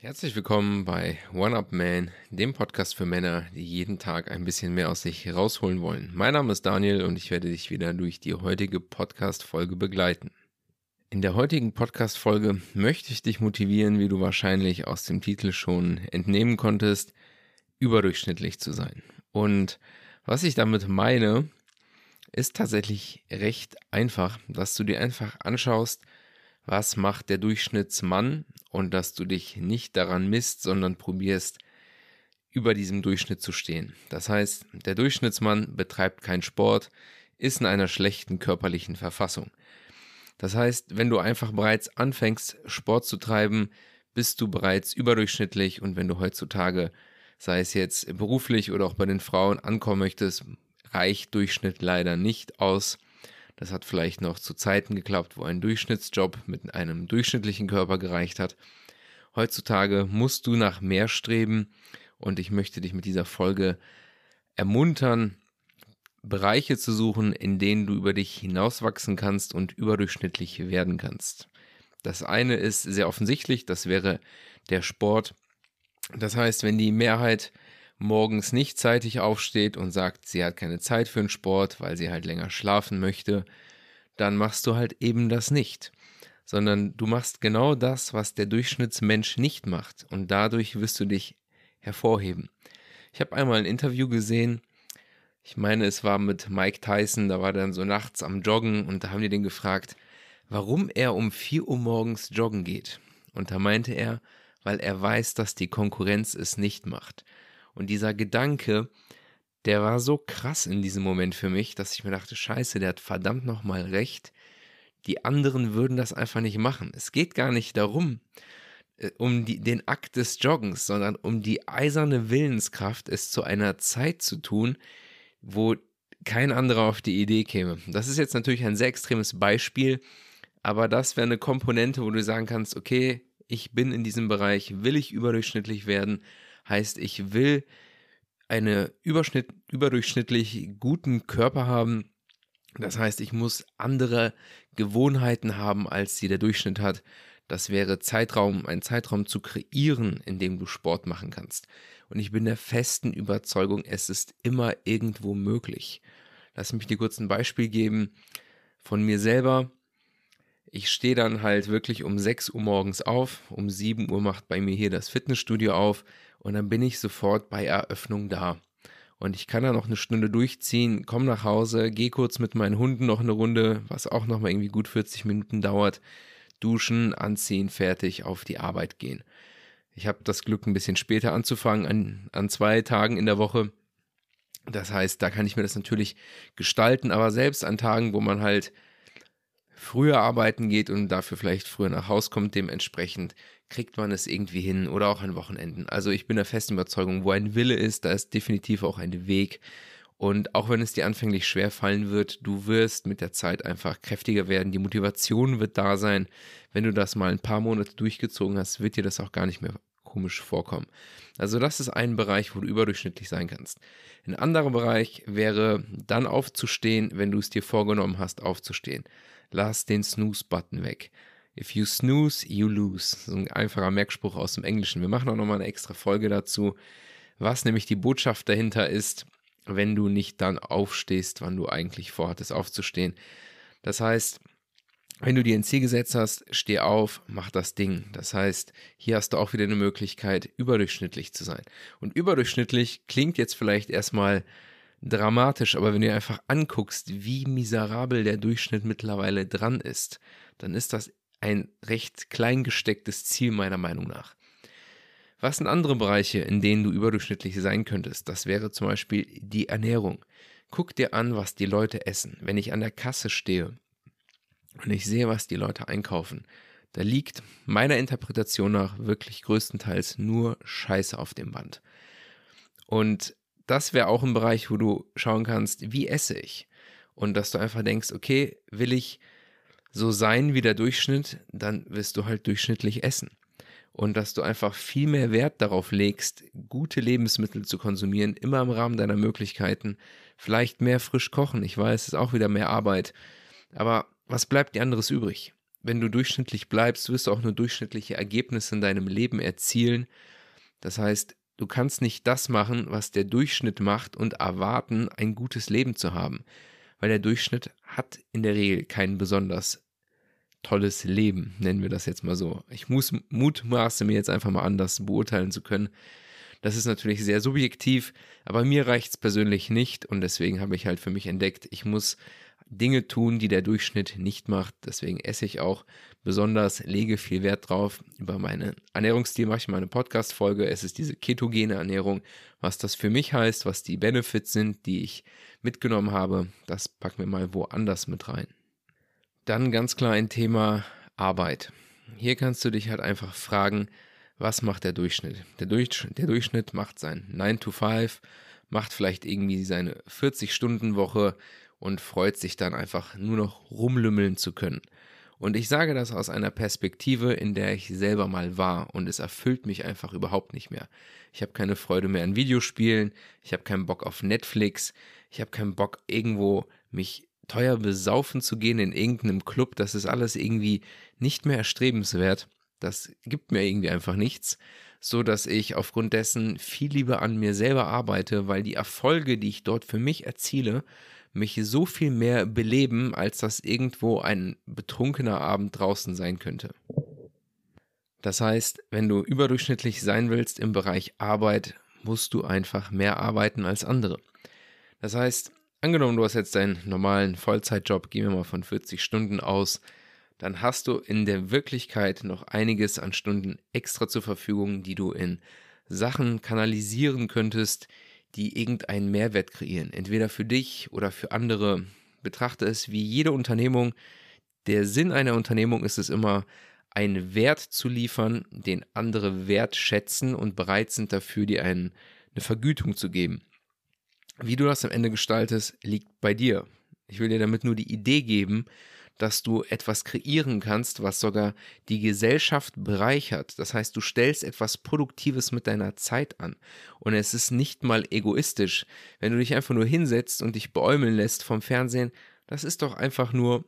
Herzlich willkommen bei One Up Man, dem Podcast für Männer, die jeden Tag ein bisschen mehr aus sich rausholen wollen. Mein Name ist Daniel und ich werde dich wieder durch die heutige Podcast-Folge begleiten. In der heutigen Podcast-Folge möchte ich dich motivieren, wie du wahrscheinlich aus dem Titel schon entnehmen konntest, überdurchschnittlich zu sein. Und was ich damit meine, ist tatsächlich recht einfach, dass du dir einfach anschaust, was macht der Durchschnittsmann und dass du dich nicht daran misst, sondern probierst, über diesem Durchschnitt zu stehen. Das heißt, der Durchschnittsmann betreibt keinen Sport, ist in einer schlechten körperlichen Verfassung. Das heißt, wenn du einfach bereits anfängst, Sport zu treiben, bist du bereits überdurchschnittlich und wenn du heutzutage, sei es jetzt beruflich oder auch bei den Frauen, ankommen möchtest, reicht Durchschnitt leider nicht aus. Das hat vielleicht noch zu Zeiten geklappt, wo ein Durchschnittsjob mit einem durchschnittlichen Körper gereicht hat. Heutzutage musst du nach mehr streben und ich möchte dich mit dieser Folge ermuntern, Bereiche zu suchen, in denen du über dich hinauswachsen kannst und überdurchschnittlich werden kannst. Das eine ist sehr offensichtlich, das wäre der Sport. Das heißt, wenn die Mehrheit morgens nicht zeitig aufsteht und sagt, sie hat keine Zeit für den Sport, weil sie halt länger schlafen möchte, dann machst du halt eben das nicht. Sondern du machst genau das, was der Durchschnittsmensch nicht macht. Und dadurch wirst du dich hervorheben. Ich habe einmal ein Interview gesehen, ich meine, es war mit Mike Tyson, da war dann so nachts am Joggen und da haben die den gefragt, warum er um 4 Uhr morgens joggen geht. Und da meinte er, weil er weiß, dass die Konkurrenz es nicht macht. Und dieser Gedanke, der war so krass in diesem Moment für mich, dass ich mir dachte, scheiße, der hat verdammt nochmal recht. Die anderen würden das einfach nicht machen. Es geht gar nicht darum, äh, um die, den Akt des Joggens, sondern um die eiserne Willenskraft, es zu einer Zeit zu tun, wo kein anderer auf die Idee käme. Das ist jetzt natürlich ein sehr extremes Beispiel, aber das wäre eine Komponente, wo du sagen kannst, okay, ich bin in diesem Bereich, will ich überdurchschnittlich werden Heißt, ich will einen überdurchschnittlich guten Körper haben. Das heißt, ich muss andere Gewohnheiten haben, als sie der Durchschnitt hat. Das wäre Zeitraum, ein Zeitraum zu kreieren, in dem du Sport machen kannst. Und ich bin der festen Überzeugung, es ist immer irgendwo möglich. Lass mich dir kurz ein Beispiel geben von mir selber. Ich stehe dann halt wirklich um 6 Uhr morgens auf. Um 7 Uhr macht bei mir hier das Fitnessstudio auf und dann bin ich sofort bei Eröffnung da. Und ich kann da noch eine Stunde durchziehen, komme nach Hause, gehe kurz mit meinen Hunden noch eine Runde, was auch nochmal irgendwie gut 40 Minuten dauert, duschen, anziehen, fertig, auf die Arbeit gehen. Ich habe das Glück, ein bisschen später anzufangen, an, an zwei Tagen in der Woche. Das heißt, da kann ich mir das natürlich gestalten, aber selbst an Tagen, wo man halt früher arbeiten geht und dafür vielleicht früher nach Hause kommt, dementsprechend kriegt man es irgendwie hin oder auch an Wochenenden. Also ich bin der festen Überzeugung, wo ein Wille ist, da ist definitiv auch ein Weg. Und auch wenn es dir anfänglich schwer fallen wird, du wirst mit der Zeit einfach kräftiger werden. Die Motivation wird da sein. Wenn du das mal ein paar Monate durchgezogen hast, wird dir das auch gar nicht mehr komisch vorkommen. Also das ist ein Bereich, wo du überdurchschnittlich sein kannst. Ein anderer Bereich wäre dann aufzustehen, wenn du es dir vorgenommen hast, aufzustehen. Lass den Snooze-Button weg. If you snooze, you lose. So ein einfacher Merkspruch aus dem Englischen. Wir machen auch nochmal eine extra Folge dazu, was nämlich die Botschaft dahinter ist, wenn du nicht dann aufstehst, wann du eigentlich vorhattest aufzustehen. Das heißt, wenn du dir ein Ziel gesetzt hast, steh auf, mach das Ding. Das heißt, hier hast du auch wieder eine Möglichkeit, überdurchschnittlich zu sein. Und überdurchschnittlich klingt jetzt vielleicht erstmal dramatisch, aber wenn du dir einfach anguckst, wie miserabel der Durchschnitt mittlerweile dran ist, dann ist das ein recht klein gestecktes Ziel meiner Meinung nach. Was sind andere Bereiche, in denen du überdurchschnittlich sein könntest? Das wäre zum Beispiel die Ernährung. Guck dir an, was die Leute essen. Wenn ich an der Kasse stehe und ich sehe, was die Leute einkaufen, da liegt meiner Interpretation nach wirklich größtenteils nur Scheiße auf dem Band. Und das wäre auch ein Bereich, wo du schauen kannst, wie esse ich? Und dass du einfach denkst, okay, will ich so sein wie der Durchschnitt, dann wirst du halt durchschnittlich essen. Und dass du einfach viel mehr Wert darauf legst, gute Lebensmittel zu konsumieren, immer im Rahmen deiner Möglichkeiten, vielleicht mehr frisch kochen. Ich weiß, es ist auch wieder mehr Arbeit. Aber was bleibt dir anderes übrig? Wenn du durchschnittlich bleibst, wirst du auch nur durchschnittliche Ergebnisse in deinem Leben erzielen. Das heißt, du kannst nicht das machen, was der Durchschnitt macht und erwarten, ein gutes Leben zu haben. Weil der Durchschnitt hat in der Regel kein besonders tolles Leben, nennen wir das jetzt mal so. Ich muss mutmaße mir jetzt einfach mal anders beurteilen zu können. Das ist natürlich sehr subjektiv, aber mir reicht es persönlich nicht und deswegen habe ich halt für mich entdeckt, ich muss Dinge tun, die der Durchschnitt nicht macht. Deswegen esse ich auch besonders, lege viel Wert drauf. Über meinen Ernährungsstil mache ich mal eine Podcast-Folge. Es ist diese ketogene Ernährung. Was das für mich heißt, was die Benefits sind, die ich mitgenommen habe, das packen wir mal woanders mit rein. Dann ganz klar ein Thema Arbeit. Hier kannst du dich halt einfach fragen, was macht der Durchschnitt? Der, Durch, der Durchschnitt macht sein 9 to 5, macht vielleicht irgendwie seine 40-Stunden-Woche und freut sich dann einfach nur noch rumlümmeln zu können. Und ich sage das aus einer Perspektive, in der ich selber mal war und es erfüllt mich einfach überhaupt nicht mehr. Ich habe keine Freude mehr an Videospielen, ich habe keinen Bock auf Netflix, ich habe keinen Bock irgendwo mich teuer besaufen zu gehen in irgendeinem Club, das ist alles irgendwie nicht mehr erstrebenswert das gibt mir irgendwie einfach nichts, so dass ich aufgrund dessen viel lieber an mir selber arbeite, weil die Erfolge, die ich dort für mich erziele, mich so viel mehr beleben, als dass irgendwo ein betrunkener Abend draußen sein könnte. Das heißt, wenn du überdurchschnittlich sein willst im Bereich Arbeit, musst du einfach mehr arbeiten als andere. Das heißt, angenommen, du hast jetzt deinen normalen Vollzeitjob, gehen wir mal von 40 Stunden aus, dann hast du in der Wirklichkeit noch einiges an Stunden extra zur Verfügung, die du in Sachen kanalisieren könntest, die irgendeinen Mehrwert kreieren. Entweder für dich oder für andere. Betrachte es wie jede Unternehmung. Der Sinn einer Unternehmung ist es immer, einen Wert zu liefern, den andere wertschätzen und bereit sind dafür, dir einen, eine Vergütung zu geben. Wie du das am Ende gestaltest, liegt bei dir. Ich will dir damit nur die Idee geben, dass du etwas kreieren kannst, was sogar die Gesellschaft bereichert. Das heißt, du stellst etwas Produktives mit deiner Zeit an. Und es ist nicht mal egoistisch, wenn du dich einfach nur hinsetzt und dich beäumeln lässt vom Fernsehen. Das ist doch einfach nur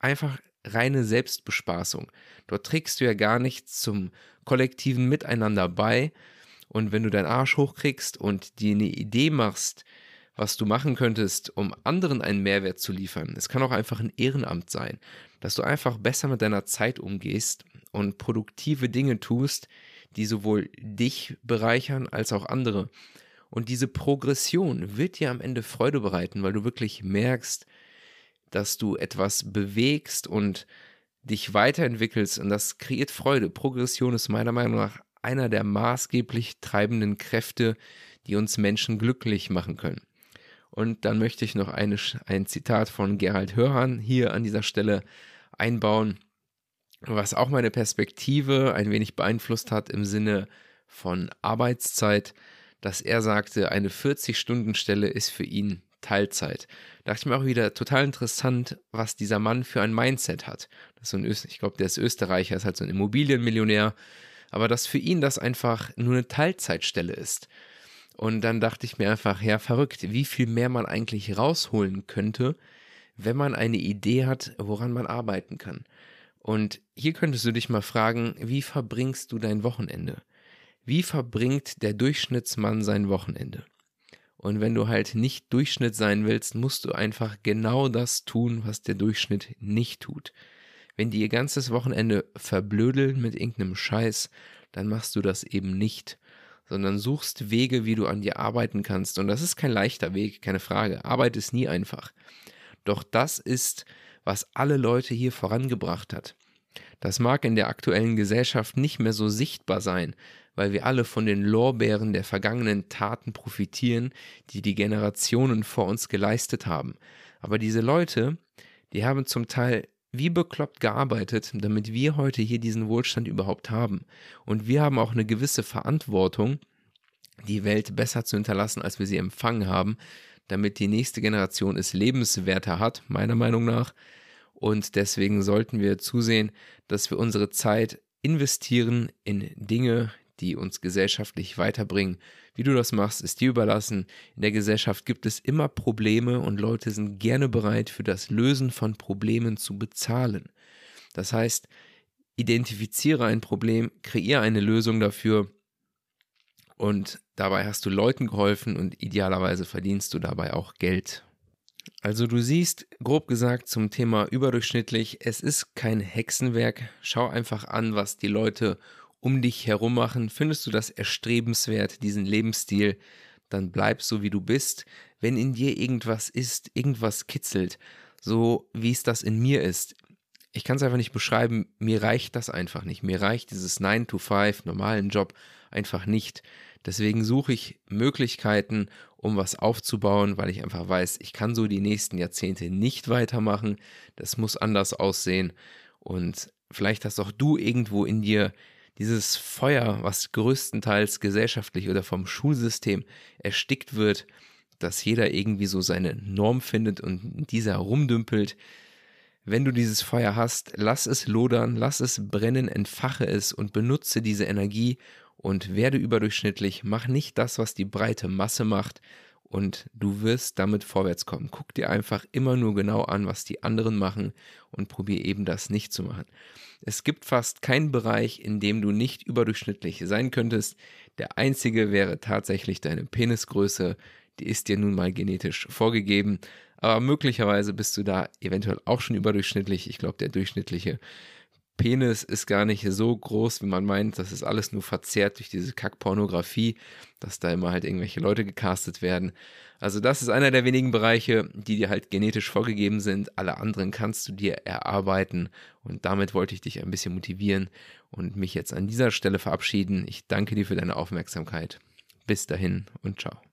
einfach reine Selbstbespaßung. Dort trägst du ja gar nichts zum kollektiven Miteinander bei. Und wenn du deinen Arsch hochkriegst und dir eine Idee machst, was du machen könntest, um anderen einen Mehrwert zu liefern. Es kann auch einfach ein Ehrenamt sein, dass du einfach besser mit deiner Zeit umgehst und produktive Dinge tust, die sowohl dich bereichern als auch andere. Und diese Progression wird dir am Ende Freude bereiten, weil du wirklich merkst, dass du etwas bewegst und dich weiterentwickelst und das kreiert Freude. Progression ist meiner Meinung nach einer der maßgeblich treibenden Kräfte, die uns Menschen glücklich machen können. Und dann möchte ich noch eine, ein Zitat von Gerald Hörhan hier an dieser Stelle einbauen, was auch meine Perspektive ein wenig beeinflusst hat im Sinne von Arbeitszeit, dass er sagte, eine 40-Stunden-Stelle ist für ihn Teilzeit. Da dachte ich mir auch wieder total interessant, was dieser Mann für ein Mindset hat. Das ist so ein Öst ich glaube, der ist Österreicher, ist halt so ein Immobilienmillionär, aber dass für ihn das einfach nur eine Teilzeitstelle ist. Und dann dachte ich mir einfach, ja, verrückt, wie viel mehr man eigentlich rausholen könnte, wenn man eine Idee hat, woran man arbeiten kann. Und hier könntest du dich mal fragen, wie verbringst du dein Wochenende? Wie verbringt der Durchschnittsmann sein Wochenende? Und wenn du halt nicht Durchschnitt sein willst, musst du einfach genau das tun, was der Durchschnitt nicht tut. Wenn die ihr ganzes Wochenende verblödeln mit irgendeinem Scheiß, dann machst du das eben nicht sondern suchst Wege, wie du an dir arbeiten kannst. Und das ist kein leichter Weg, keine Frage. Arbeit ist nie einfach. Doch das ist, was alle Leute hier vorangebracht hat. Das mag in der aktuellen Gesellschaft nicht mehr so sichtbar sein, weil wir alle von den Lorbeeren der vergangenen Taten profitieren, die die Generationen vor uns geleistet haben. Aber diese Leute, die haben zum Teil wie bekloppt gearbeitet, damit wir heute hier diesen Wohlstand überhaupt haben. Und wir haben auch eine gewisse Verantwortung, die Welt besser zu hinterlassen, als wir sie empfangen haben, damit die nächste Generation es lebenswerter hat, meiner Meinung nach. Und deswegen sollten wir zusehen, dass wir unsere Zeit investieren in Dinge, die uns gesellschaftlich weiterbringen. Wie du das machst, ist dir überlassen. In der Gesellschaft gibt es immer Probleme und Leute sind gerne bereit, für das Lösen von Problemen zu bezahlen. Das heißt, identifiziere ein Problem, kreiere eine Lösung dafür und dabei hast du Leuten geholfen und idealerweise verdienst du dabei auch Geld. Also du siehst, grob gesagt zum Thema überdurchschnittlich, es ist kein Hexenwerk. Schau einfach an, was die Leute um dich herum machen. Findest du das erstrebenswert, diesen Lebensstil, dann bleib so, wie du bist. Wenn in dir irgendwas ist, irgendwas kitzelt, so wie es das in mir ist, ich kann es einfach nicht beschreiben, mir reicht das einfach nicht. Mir reicht dieses 9 to 5 normalen Job einfach nicht. Deswegen suche ich Möglichkeiten, um was aufzubauen, weil ich einfach weiß, ich kann so die nächsten Jahrzehnte nicht weitermachen. Das muss anders aussehen. Und vielleicht hast auch du irgendwo in dir dieses Feuer, was größtenteils gesellschaftlich oder vom Schulsystem erstickt wird, dass jeder irgendwie so seine Norm findet und dieser rumdümpelt. Wenn du dieses Feuer hast, lass es lodern, lass es brennen, entfache es und benutze diese Energie, und werde überdurchschnittlich, mach nicht das, was die breite Masse macht und du wirst damit vorwärts kommen. Guck dir einfach immer nur genau an, was die anderen machen und probier eben das nicht zu machen. Es gibt fast keinen Bereich, in dem du nicht überdurchschnittlich sein könntest. Der einzige wäre tatsächlich deine Penisgröße. Die ist dir nun mal genetisch vorgegeben. Aber möglicherweise bist du da eventuell auch schon überdurchschnittlich. Ich glaube, der durchschnittliche Penis ist gar nicht so groß, wie man meint. Das ist alles nur verzerrt durch diese Kackpornografie, dass da immer halt irgendwelche Leute gecastet werden. Also das ist einer der wenigen Bereiche, die dir halt genetisch vorgegeben sind. Alle anderen kannst du dir erarbeiten. Und damit wollte ich dich ein bisschen motivieren und mich jetzt an dieser Stelle verabschieden. Ich danke dir für deine Aufmerksamkeit. Bis dahin und ciao.